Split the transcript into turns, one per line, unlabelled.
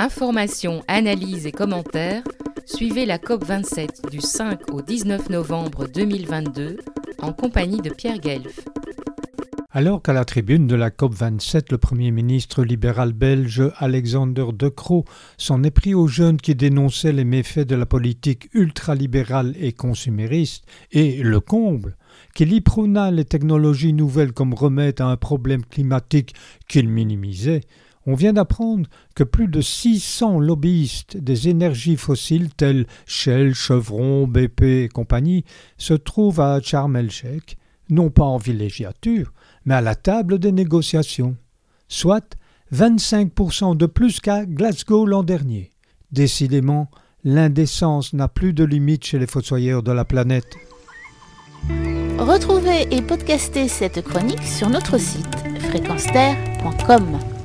Informations, analyses et commentaires, suivez la COP27 du 5 au 19 novembre 2022 en compagnie de Pierre Guelf.
Alors qu'à la tribune de la COP27, le Premier ministre libéral belge Alexander De Croo s'en est pris aux jeunes qui dénonçaient les méfaits de la politique ultralibérale et consumériste, et le comble, qu'il y prôna les technologies nouvelles comme remède à un problème climatique qu'il minimisait, on vient d'apprendre que plus de 600 lobbyistes des énergies fossiles tels Shell, Chevron, BP et compagnie se trouvent à Sharm el-Sheikh, non pas en villégiature, mais à la table des négociations, soit 25% de plus qu'à Glasgow l'an dernier. Décidément, l'indécence n'a plus de limite chez les fossoyeurs de la planète.
Retrouvez et podcastez cette chronique sur notre site fréquenceterre.com.